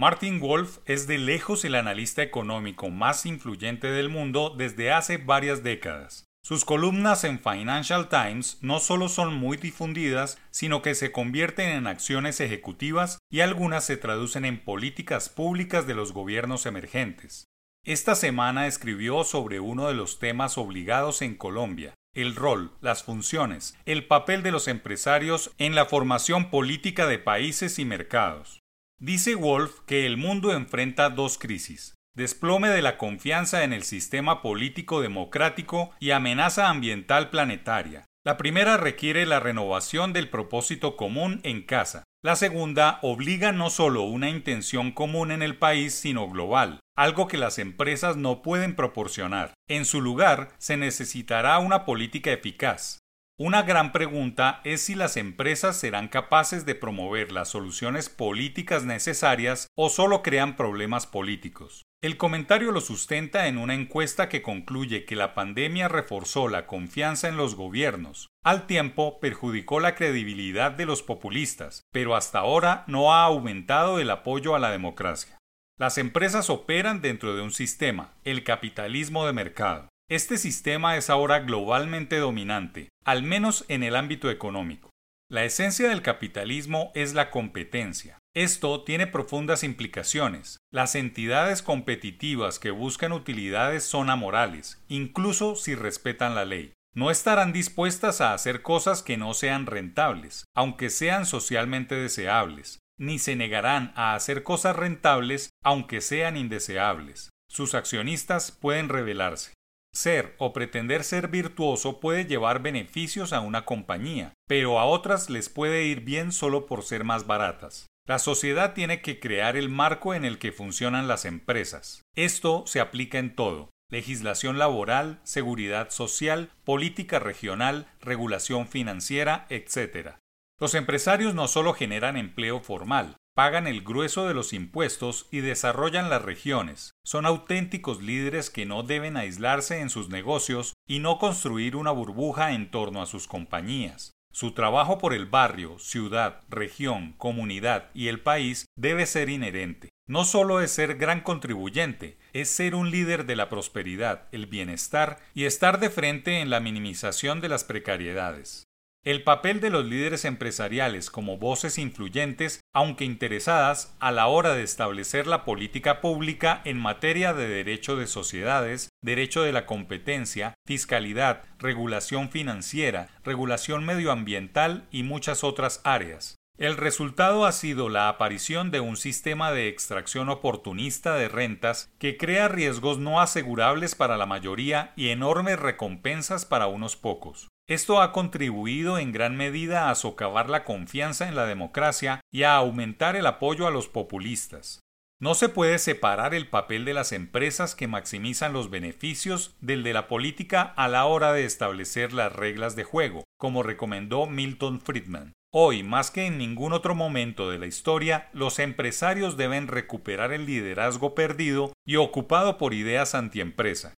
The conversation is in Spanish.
Martin Wolf es de lejos el analista económico más influyente del mundo desde hace varias décadas. Sus columnas en Financial Times no solo son muy difundidas, sino que se convierten en acciones ejecutivas y algunas se traducen en políticas públicas de los gobiernos emergentes. Esta semana escribió sobre uno de los temas obligados en Colombia, el rol, las funciones, el papel de los empresarios en la formación política de países y mercados. Dice Wolf que el mundo enfrenta dos crisis, desplome de la confianza en el sistema político democrático y amenaza ambiental planetaria. La primera requiere la renovación del propósito común en casa. La segunda obliga no solo una intención común en el país, sino global, algo que las empresas no pueden proporcionar. En su lugar, se necesitará una política eficaz, una gran pregunta es si las empresas serán capaces de promover las soluciones políticas necesarias o solo crean problemas políticos. El comentario lo sustenta en una encuesta que concluye que la pandemia reforzó la confianza en los gobiernos, al tiempo perjudicó la credibilidad de los populistas, pero hasta ahora no ha aumentado el apoyo a la democracia. Las empresas operan dentro de un sistema, el capitalismo de mercado. Este sistema es ahora globalmente dominante, al menos en el ámbito económico. La esencia del capitalismo es la competencia. Esto tiene profundas implicaciones. Las entidades competitivas que buscan utilidades son amorales, incluso si respetan la ley. No estarán dispuestas a hacer cosas que no sean rentables, aunque sean socialmente deseables, ni se negarán a hacer cosas rentables, aunque sean indeseables. Sus accionistas pueden rebelarse. Ser o pretender ser virtuoso puede llevar beneficios a una compañía, pero a otras les puede ir bien solo por ser más baratas. La sociedad tiene que crear el marco en el que funcionan las empresas. Esto se aplica en todo legislación laboral, seguridad social, política regional, regulación financiera, etc. Los empresarios no solo generan empleo formal, pagan el grueso de los impuestos y desarrollan las regiones. Son auténticos líderes que no deben aislarse en sus negocios y no construir una burbuja en torno a sus compañías. Su trabajo por el barrio, ciudad, región, comunidad y el país debe ser inherente. No solo es ser gran contribuyente, es ser un líder de la prosperidad, el bienestar y estar de frente en la minimización de las precariedades. El papel de los líderes empresariales como voces influyentes, aunque interesadas, a la hora de establecer la política pública en materia de derecho de sociedades, derecho de la competencia, fiscalidad, regulación financiera, regulación medioambiental y muchas otras áreas. El resultado ha sido la aparición de un sistema de extracción oportunista de rentas que crea riesgos no asegurables para la mayoría y enormes recompensas para unos pocos. Esto ha contribuido en gran medida a socavar la confianza en la democracia y a aumentar el apoyo a los populistas. No se puede separar el papel de las empresas que maximizan los beneficios del de la política a la hora de establecer las reglas de juego, como recomendó Milton Friedman. Hoy, más que en ningún otro momento de la historia, los empresarios deben recuperar el liderazgo perdido y ocupado por ideas antiempresa.